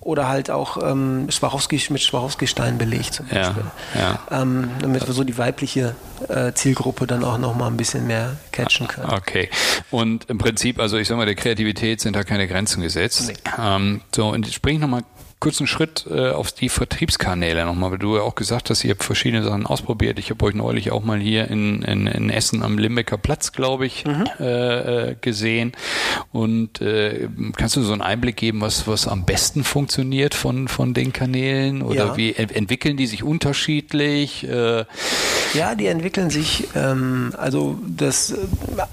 oder halt auch ähm, Swarovski mit Swarovski-Stein belegt zum Beispiel. Ja, ja. Ähm, damit wir so die weibliche äh, Zielgruppe dann auch noch mal ein bisschen mehr catchen können. Okay. Und im Prinzip, also ich sag mal, der Kreativität sind da keine Grenzen gesetzt. Nee. Ähm, so, und jetzt springe ich nochmal kurzen Schritt äh, auf die Vertriebskanäle nochmal, weil du ja auch gesagt hast, ihr habt verschiedene Sachen ausprobiert. Ich habe euch neulich auch mal hier in, in, in Essen am Limbecker Platz, glaube ich, mhm. äh, äh gesehen. Und äh, kannst du so einen Einblick geben, was, was am besten funktioniert von, von den Kanälen? Oder ja. wie entwickeln die sich unterschiedlich? Äh, ja, die entwickeln sich, ähm, also das,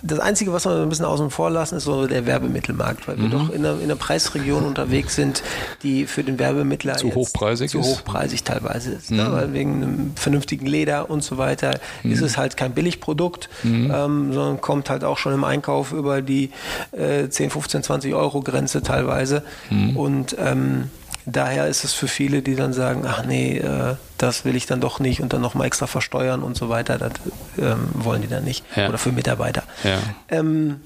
das Einzige, was wir ein bisschen außen vor lassen, ist so der Werbemittelmarkt, weil wir mhm. doch in einer, in einer Preisregion unterwegs sind, die für den Werbemittler zu hochpreisig zu hochpreisig teilweise ist. Ne? Mhm. Ne? Weil wegen einem vernünftigen Leder und so weiter mhm. ist es halt kein Billigprodukt, mhm. ähm, sondern kommt halt auch schon im Einkauf über die äh, 10, 15, 20 Euro Grenze teilweise. Mhm. Und ähm, daher ist es für viele, die dann sagen, ach nee, äh, das will ich dann doch nicht und dann nochmal extra versteuern und so weiter, das ähm, wollen die dann nicht. Ja. Oder für Mitarbeiter. Ja. Ähm,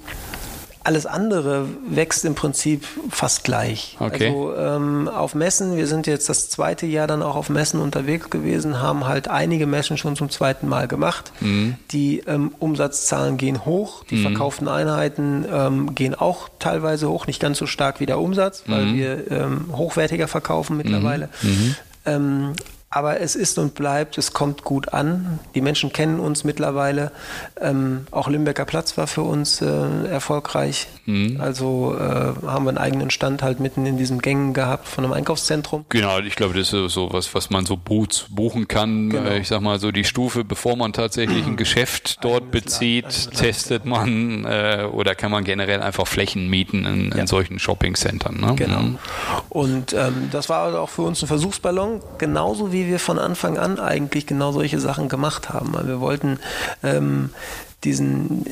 alles andere wächst im Prinzip fast gleich. Okay. Also ähm, auf Messen, wir sind jetzt das zweite Jahr dann auch auf Messen unterwegs gewesen, haben halt einige Messen schon zum zweiten Mal gemacht. Mhm. Die ähm, Umsatzzahlen gehen hoch, die mhm. verkauften Einheiten ähm, gehen auch teilweise hoch, nicht ganz so stark wie der Umsatz, weil mhm. wir ähm, hochwertiger verkaufen mittlerweile. Aber es ist und bleibt, es kommt gut an. Die Menschen kennen uns mittlerweile. Ähm, auch Limbecker Platz war für uns äh, erfolgreich. Mhm. Also äh, haben wir einen eigenen Stand halt mitten in diesen Gängen gehabt von einem Einkaufszentrum. Genau, ich glaube, das ist so was, was man so buchen kann. Genau. Ich sag mal so die Stufe, bevor man tatsächlich ein Geschäft dort Eigenes bezieht, Land, testet man äh, oder kann man generell einfach Flächen mieten in, ja. in solchen Shoppingcentern. Ne? Genau. Mhm. Und ähm, das war also auch für uns ein Versuchsballon, genauso wie wie wir von Anfang an eigentlich genau solche Sachen gemacht haben. Wir wollten ähm, diesen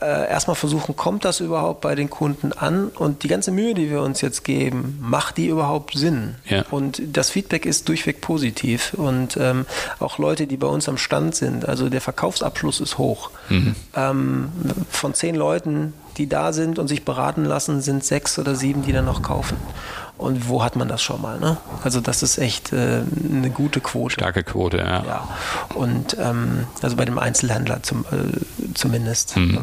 äh, erstmal versuchen, kommt das überhaupt bei den Kunden an und die ganze Mühe, die wir uns jetzt geben, macht die überhaupt Sinn? Ja. Und das Feedback ist durchweg positiv und ähm, auch Leute, die bei uns am Stand sind, also der Verkaufsabschluss ist hoch. Mhm. Ähm, von zehn Leuten, die da sind und sich beraten lassen, sind sechs oder sieben, die dann noch kaufen. Und wo hat man das schon mal? Ne? Also das ist echt äh, eine gute Quote. Starke Quote, ja. ja. Und ähm, also bei dem Einzelhändler zum, äh, zumindest. Mhm.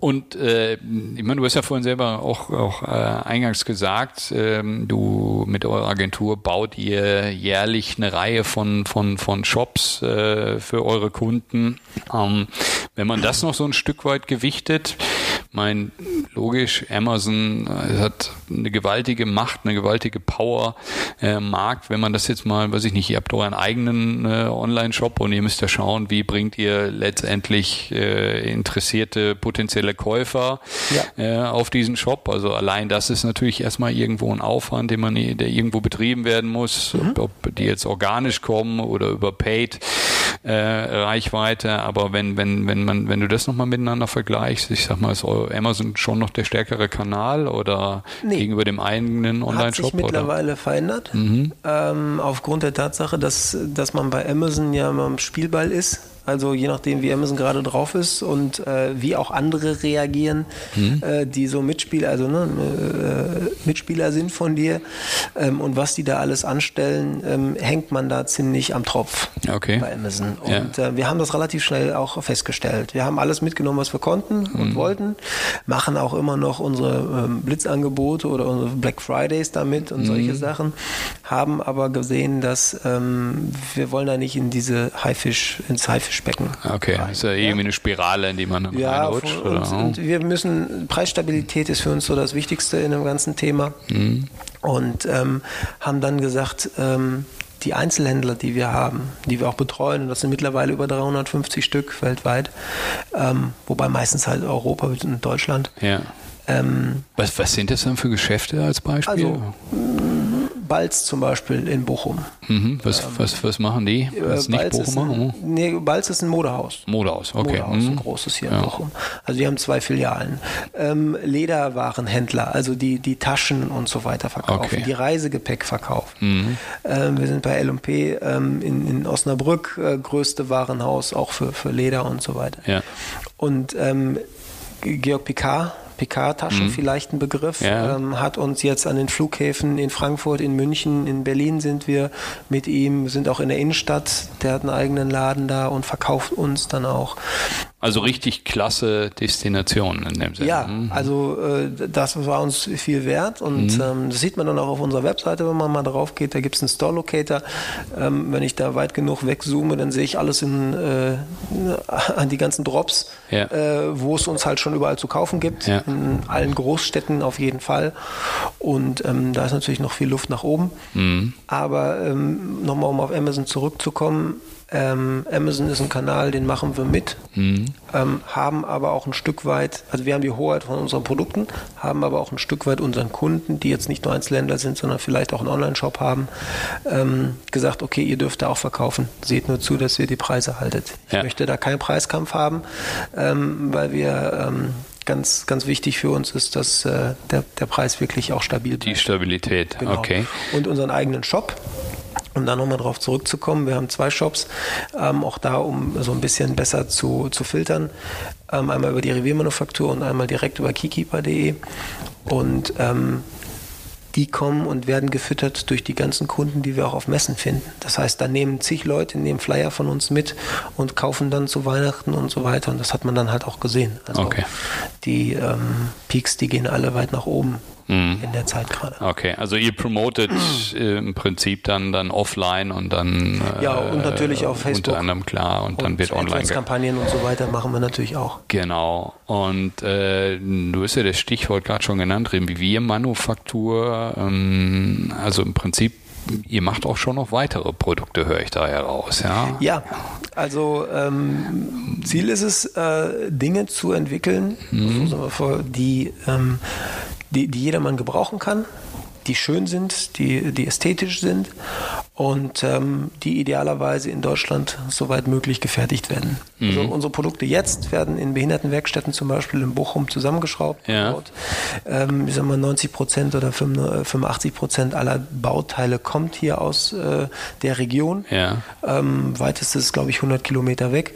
Und äh, ich meine, du hast ja vorhin selber auch, auch äh, eingangs gesagt, ähm, du mit eurer Agentur baut ihr jährlich eine Reihe von, von, von Shops äh, für eure Kunden. Ähm, wenn man das noch so ein Stück weit gewichtet, mein logisch, Amazon äh, hat eine gewaltige Macht, eine gewaltige Power äh, Markt. Wenn man das jetzt mal, weiß ich nicht, ihr habt euren eigenen äh, Online-Shop und ihr müsst ja schauen, wie bringt ihr letztendlich äh, interessierte potenzielle Käufer ja. äh, auf diesen Shop. Also allein das ist natürlich erstmal irgendwo ein Aufwand, den man, der irgendwo betrieben werden muss, mhm. ob, ob die jetzt organisch kommen oder über Paid äh, Reichweite. Aber wenn, wenn, wenn man, wenn du das nochmal miteinander vergleichst, ich sag mal, ist Amazon schon noch der stärkere Kanal oder nee. gegenüber dem eigenen Online-Shop? Hat sich mittlerweile oder? verändert. Mhm. Ähm, aufgrund der Tatsache, dass, dass man bei Amazon ja immer im Spielball ist also je nachdem, wie Amazon gerade drauf ist und äh, wie auch andere reagieren, mhm. äh, die so Mitspieler, also ne, äh, Mitspieler sind von dir und ähm, was die da alles anstellen, ähm, hängt man da ziemlich am Tropf okay. bei Amazon. Und ja. Äh, wir haben das relativ schnell auch festgestellt. Wir haben alles mitgenommen, was wir konnten und mhm. wollten, machen auch immer noch unsere ähm, Blitzangebote oder unsere Black Fridays damit und mhm. solche Sachen, haben aber gesehen, dass ähm, wir wollen da nicht in diese Haifisch, ins Haifisch Haifischbecken. Okay, rein. ist ja irgendwie eine Spirale, in die man ja, reinrutscht. Und, und, wir müssen, Preisstabilität ist für uns so das Wichtigste in dem ganzen Thema. Mhm. Und ähm, haben dann gesagt, ähm, die Einzelhändler, die wir haben, die wir auch betreuen, und das sind mittlerweile über 350 Stück weltweit, ähm, wobei meistens halt Europa und Deutschland. Ja. Ähm, was, was sind das dann für Geschäfte als Beispiel? Also, Balz zum Beispiel in Bochum. Mhm. Was, ähm, was, was machen die? Was äh, nicht Bochumer? Ein, nee, Balz ist ein Modehaus. Modehaus, okay. Modehaus, mhm. ein großes hier ja. in Bochum. Also die haben zwei Filialen. Ähm, Lederwarenhändler, also die, die Taschen und so weiter verkaufen, okay. die Reisegepäck verkaufen. Mhm. Ähm, wir sind bei L&P ähm, in, in Osnabrück, äh, größte Warenhaus, auch für, für Leder und so weiter. Ja. Und ähm, Georg Picard PK-Taschen mhm. vielleicht ein Begriff, ja. ähm, hat uns jetzt an den Flughäfen in Frankfurt, in München, in Berlin sind wir mit ihm, sind auch in der Innenstadt, der hat einen eigenen Laden da und verkauft uns dann auch. Also richtig klasse Destination in dem Sinne. Ja, mhm. also äh, das war uns viel wert und mhm. ähm, das sieht man dann auch auf unserer Webseite, wenn man mal drauf geht. Da gibt es einen Store Locator. Ähm, wenn ich da weit genug wegzoome, dann sehe ich alles in, äh, an die ganzen Drops, ja. äh, wo es uns halt schon überall zu kaufen gibt. Ja. In allen Großstädten auf jeden Fall. Und ähm, da ist natürlich noch viel Luft nach oben. Mhm. Aber ähm, nochmal, um auf Amazon zurückzukommen, ähm, Amazon ist ein Kanal, den machen wir mit, mhm. ähm, haben aber auch ein Stück weit, also wir haben die Hoheit von unseren Produkten, haben aber auch ein Stück weit unseren Kunden, die jetzt nicht nur Einzelhändler sind, sondern vielleicht auch einen Online-Shop haben, ähm, gesagt, okay, ihr dürft da auch verkaufen. Seht nur zu, dass ihr die Preise haltet. Ich ja. möchte da keinen Preiskampf haben, ähm, weil wir ähm, ganz, ganz wichtig für uns ist, dass äh, der, der Preis wirklich auch stabil bleibt. Die Stabilität, genau. okay. Und unseren eigenen Shop, um da nochmal drauf zurückzukommen, wir haben zwei Shops, ähm, auch da, um so ein bisschen besser zu, zu filtern. Ähm, einmal über die Reviermanufaktur und einmal direkt über keykeeper.de. Und ähm, die kommen und werden gefüttert durch die ganzen Kunden, die wir auch auf Messen finden. Das heißt, da nehmen zig Leute, nehmen Flyer von uns mit und kaufen dann zu Weihnachten und so weiter. Und das hat man dann halt auch gesehen. Also okay. die ähm, Peaks, die gehen alle weit nach oben mhm. in der Zeit gerade. Okay, also ihr promotet äh, im Prinzip dann, dann offline und dann äh, ja und natürlich auf Facebook unter anderem klar und, und dann wird online Kampagnen und so weiter machen wir natürlich auch. Genau und äh, du hast ja das Stichwort gerade schon genannt, Reviermanufaktur, ähm, also im Prinzip ihr macht auch schon noch weitere Produkte, höre ich da heraus, ja? Ja, also ähm, Ziel ist es, äh, Dinge zu entwickeln, mhm. die, ähm, die, die jedermann gebrauchen kann, die schön sind, die, die ästhetisch sind und ähm, die idealerweise in Deutschland soweit möglich gefertigt werden. Mhm. Also unsere Produkte jetzt werden in Behindertenwerkstätten zum Beispiel in Bochum zusammengeschraubt. Ja. Ähm, ich sag mal 90 Prozent oder 85 Prozent aller Bauteile kommt hier aus äh, der Region. Ja. Ähm, weitestes glaube ich 100 Kilometer weg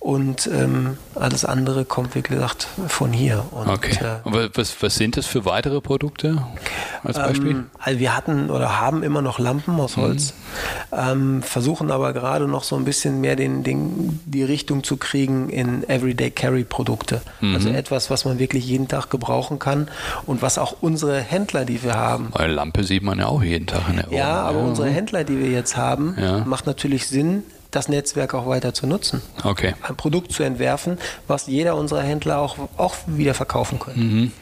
und ähm, alles andere kommt wie gesagt von hier. Und, okay. Äh, was, was sind das für weitere Produkte als Beispiel? Ähm, also wir hatten oder haben immer noch Lampen aus Holz. Mhm ähm, versuchen aber gerade noch so ein bisschen mehr den, den, die Richtung zu kriegen in Everyday Carry Produkte. Mhm. Also etwas, was man wirklich jeden Tag gebrauchen kann und was auch unsere Händler, die wir haben. Eine Lampe sieht man ja auch jeden Tag in der Wohnung. Ja, aber ja. unsere Händler, die wir jetzt haben, ja. macht natürlich Sinn, das Netzwerk auch weiter zu nutzen. Okay. Ein Produkt zu entwerfen, was jeder unserer Händler auch, auch wieder verkaufen könnte. Mhm.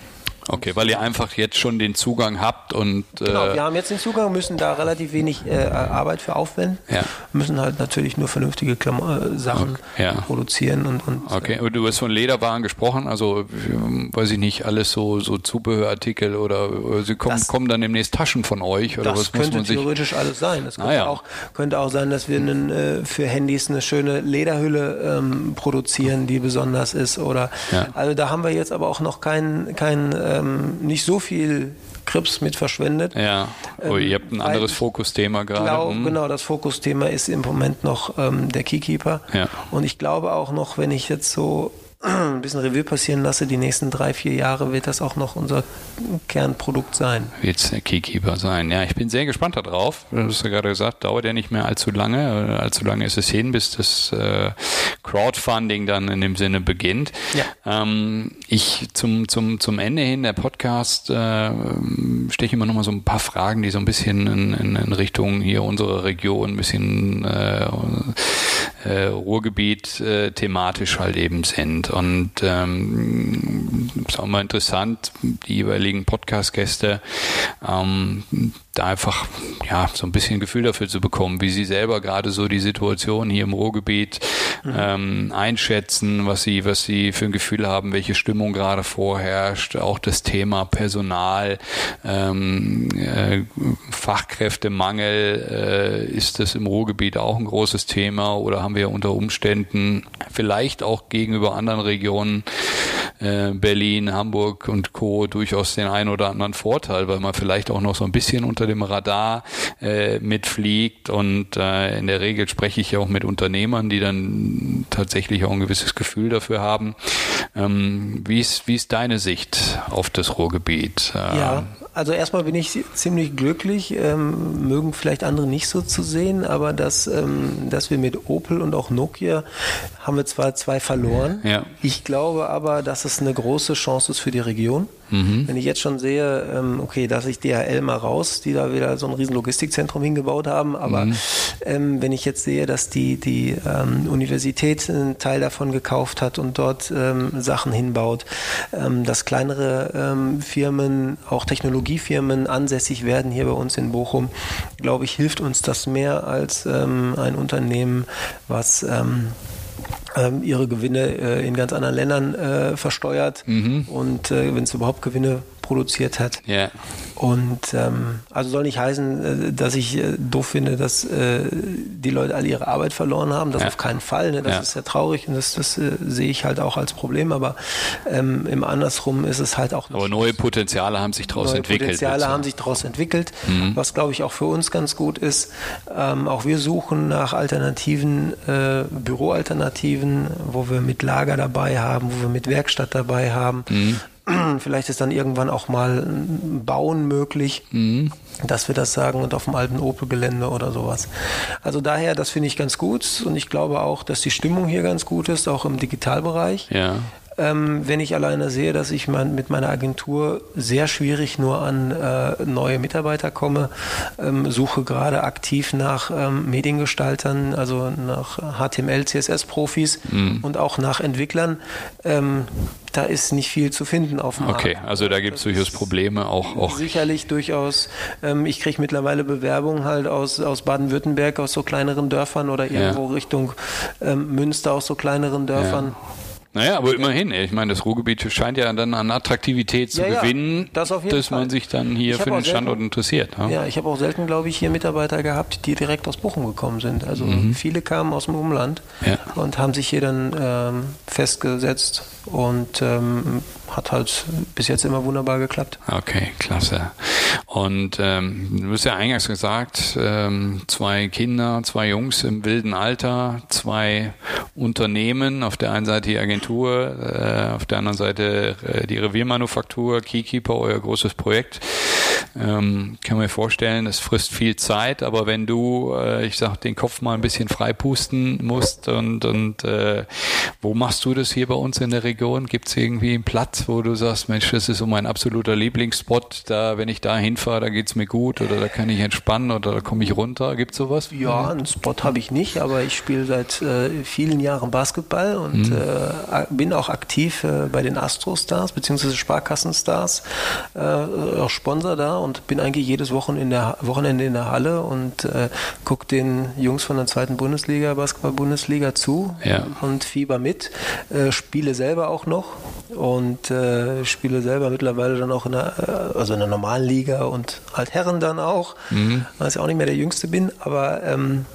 Okay, weil ihr einfach jetzt schon den Zugang habt und. Äh genau, wir haben jetzt den Zugang, müssen da relativ wenig äh, Arbeit für aufwenden. Ja. Müssen halt natürlich nur vernünftige Klam äh, Sachen okay, ja. produzieren und. und okay, und du hast von Lederwaren gesprochen, also weiß ich nicht, alles so, so Zubehörartikel oder, oder sie kommen, das, kommen dann demnächst Taschen von euch oder das was könnte theoretisch alles sein. Es könnte, ah, ja. auch, könnte auch sein, dass wir einen, äh, für Handys eine schöne Lederhülle ähm, produzieren, die besonders ist. Oder also da haben wir jetzt aber auch noch keinen kein, äh, ähm, nicht so viel Krips mit verschwendet. Ja, oh, ihr habt ein anderes Fokusthema gerade. Glaub, hm. Genau, das Fokusthema ist im Moment noch ähm, der Keykeeper. Ja. Und ich glaube auch noch, wenn ich jetzt so ein bisschen Revue passieren lasse, die nächsten drei, vier Jahre wird das auch noch unser Kernprodukt sein. Wird es der Keykeeper sein. Ja, ich bin sehr gespannt darauf. Du hast ja gerade gesagt, dauert ja nicht mehr allzu lange. Äh, allzu lange ist es hin, bis das äh, Crowdfunding dann in dem Sinne beginnt. Ja. Ähm, ich zum, zum, zum Ende hin der Podcast äh, steche immer noch mal so ein paar Fragen, die so ein bisschen in, in, in Richtung hier unsere Region, ein bisschen äh, äh, Ruhrgebiet äh, thematisch halt eben sind. Und ähm, ist auch mal interessant, die jeweiligen Podcast-Gäste ähm, da einfach ja so ein bisschen Gefühl dafür zu bekommen, wie sie selber gerade so die Situation hier im Ruhrgebiet mhm. ähm, einschätzen, was sie, was sie für ein Gefühl haben, welche Stimmung gerade vorherrscht, auch das Thema Personal, ähm, äh, Fachkräftemangel, äh, ist das im Ruhrgebiet auch ein großes Thema oder haben wir unter Umständen vielleicht auch gegenüber anderen Regionen äh, Berlin, Hamburg und Co. durchaus den einen oder anderen Vorteil, weil man vielleicht auch noch so ein bisschen unter dem Radar äh, mitfliegt und äh, in der Regel spreche ich ja auch mit Unternehmern, die dann tatsächlich auch ein gewisses Gefühl dafür haben. Ähm, wie, ist, wie ist deine Sicht auf das Ruhrgebiet? Ja, also erstmal bin ich ziemlich glücklich, ähm, mögen vielleicht andere nicht so zu sehen, aber dass, ähm, dass wir mit Opel und auch Nokia haben wir zwar zwei verloren. Ja. Ich glaube aber, dass es eine große Chance ist für die Region. Mhm. Wenn ich jetzt schon sehe, ähm, okay, dass ich DHL mal raus, die da wieder so ein riesen Logistikzentrum hingebaut haben, aber mhm. ähm, wenn ich jetzt sehe, dass die, die ähm, Universität einen Teil davon gekauft hat und dort ähm, Sachen hinbaut, ähm, dass kleinere ähm, Firmen, auch Technologiefirmen ansässig werden hier bei uns in Bochum, glaube ich, hilft uns das mehr als ein Unternehmen, was ähm, ihre Gewinne äh, in ganz anderen Ländern äh, versteuert. Mhm. Und äh, wenn es überhaupt Gewinne produziert hat. Ja. Und ähm, also soll nicht heißen, äh, dass ich äh, doof finde, dass äh, die Leute alle ihre Arbeit verloren haben. Das ja. auf keinen Fall. Ne? Das ja. ist sehr traurig und das, das äh, sehe ich halt auch als Problem. Aber ähm, im Andersrum ist es halt auch. Aber neue Potenziale haben sich daraus entwickelt. Potenziale haben sich daraus entwickelt, mhm. was glaube ich auch für uns ganz gut ist. Ähm, auch wir suchen nach Alternativen, äh, Büroalternativen, wo wir mit Lager dabei haben, wo wir mit Werkstatt dabei haben. Mhm Vielleicht ist dann irgendwann auch mal Bauen möglich, mhm. dass wir das sagen und auf dem alten Opel-Gelände oder sowas. Also daher, das finde ich ganz gut und ich glaube auch, dass die Stimmung hier ganz gut ist, auch im Digitalbereich. Ja. Ähm, wenn ich alleine sehe, dass ich mein, mit meiner Agentur sehr schwierig nur an äh, neue Mitarbeiter komme, ähm, suche gerade aktiv nach ähm, Mediengestaltern, also nach HTML, CSS-Profis mhm. und auch nach Entwicklern. Ähm, da ist nicht viel zu finden auf dem Markt. Okay, also da gibt es durchaus Probleme auch. auch. Sicherlich durchaus. Ähm, ich kriege mittlerweile Bewerbungen halt aus, aus Baden-Württemberg, aus so kleineren Dörfern oder irgendwo ja. Richtung ähm, Münster, aus so kleineren Dörfern. Ja naja, aber immerhin. Ich meine, das Ruhrgebiet scheint ja dann an Attraktivität zu ja, gewinnen, ja, das dass Fall. man sich dann hier für den Standort selten, interessiert. Ja, ja ich habe auch selten, glaube ich, hier Mitarbeiter gehabt, die direkt aus Bochum gekommen sind. Also mhm. viele kamen aus dem Umland und haben sich hier dann ähm, festgesetzt und ähm, hat halt bis jetzt immer wunderbar geklappt. Okay, klasse. Und ähm, du hast ja eingangs gesagt, ähm, zwei Kinder, zwei Jungs im wilden Alter, zwei Unternehmen, auf der einen Seite die Agentur, äh, auf der anderen Seite äh, die Reviermanufaktur, Keykeeper, euer großes Projekt. Ähm, kann mir vorstellen, es frisst viel Zeit, aber wenn du, äh, ich sag, den Kopf mal ein bisschen freipusten musst und, und äh, wo machst du das hier bei uns in der Region? Gibt es irgendwie einen Platz, wo du sagst, Mensch, das ist so mein absoluter Lieblingsspot, da, wenn ich da hinfahre, da geht es mir gut oder da kann ich entspannen oder da komme ich runter? Gibt es sowas? Ja, einen Spot habe ich nicht, aber ich spiele seit äh, vielen Jahren Basketball und mhm. Bin auch aktiv äh, bei den Astro-Stars bzw. Sparkassen-Stars, äh, auch Sponsor da und bin eigentlich jedes Wochenende in der, Wochenende in der Halle und äh, gucke den Jungs von der zweiten Bundesliga, Basketball-Bundesliga zu ja. und fieber mit, spiele selber auch noch und spiele selber mittlerweile dann auch in der, also in der normalen Liga und halt Herren dann auch, mhm. weil ich auch nicht mehr der Jüngste bin, aber ähm,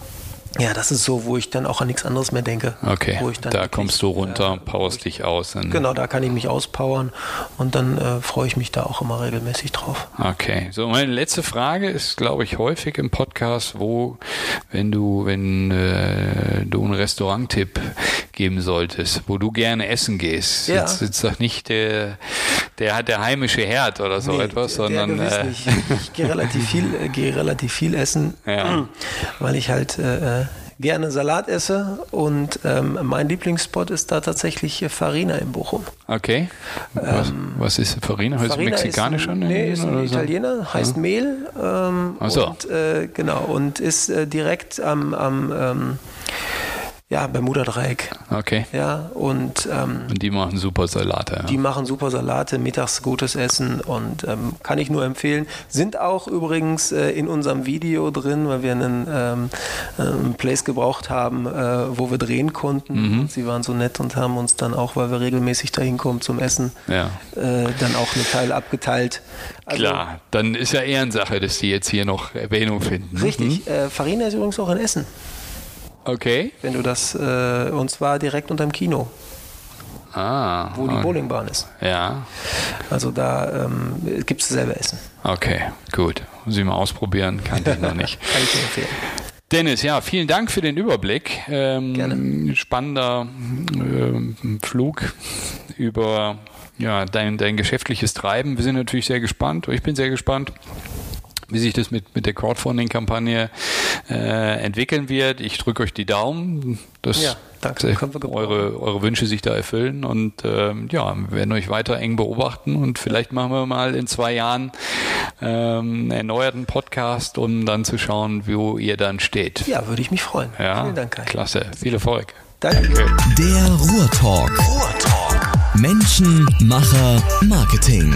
ja, das ist so, wo ich dann auch an nichts anderes mehr denke. Okay, ich da kommst du runter, äh, powerst dich aus. Genau, da kann ich mich auspowern und dann äh, freue ich mich da auch immer regelmäßig drauf. Okay, so meine letzte Frage ist, glaube ich, häufig im Podcast, wo, wenn du, wenn äh, du einen Restaurant-Tipp geben solltest, wo du gerne essen gehst, ja. jetzt, jetzt doch nicht der, der hat der heimische Herd oder so nee, etwas, sondern äh, nicht. ich gehe relativ viel, äh, gehe relativ viel essen, ja. weil ich halt äh gerne Salat esse und ähm, mein Lieblingsspot ist da tatsächlich Farina in Bochum. Okay. Was, ähm, was ist Farina? Heißt Farina mexikanischer? Nee, ist ein Italiener, so? heißt ja. Mehl. Ähm, Ach so. Und, äh, genau, und ist äh, direkt am, am ähm, ja, Bermuda-Dreieck. Okay. Ja, und, ähm, und die machen super Salate. Ja. Die machen super Salate, mittags gutes Essen und ähm, kann ich nur empfehlen. Sind auch übrigens äh, in unserem Video drin, weil wir einen, ähm, einen Place gebraucht haben, äh, wo wir drehen konnten. Mhm. Sie waren so nett und haben uns dann auch, weil wir regelmäßig dahin kommen zum Essen, ja. äh, dann auch eine Teil abgeteilt. Also, Klar, dann ist ja Ehrensache, dass die jetzt hier noch Erwähnung finden. Richtig. Mhm. Farina ist übrigens auch in Essen. Okay. Wenn du das, äh, und zwar direkt unterm Kino. Ah. Wo die Bowlingbahn ist. Ja. Also da ähm, gibt es selber Essen. Okay, gut. Muss ich mal ausprobieren, kannte ich noch nicht. Kann ich dir empfehlen. Dennis, ja, vielen Dank für den Überblick. Ähm, Gerne. Spannender äh, Flug über ja, dein, dein geschäftliches Treiben. Wir sind natürlich sehr gespannt. Ich bin sehr gespannt wie sich das mit, mit der Crowdfunding-Kampagne äh, entwickeln wird. Ich drücke euch die Daumen, dass ja, eure, eure Wünsche sich da erfüllen und äh, ja, wir werden euch weiter eng beobachten und vielleicht machen wir mal in zwei Jahren ähm, einen erneuerten Podcast, um dann zu schauen, wo ihr dann steht. Ja, würde ich mich freuen. Ja, Vielen Dank. Kai. Klasse. Viel Erfolg. Danke. Der Ruhrtalk. Ruhrtalk. Menschen, Macher, Marketing.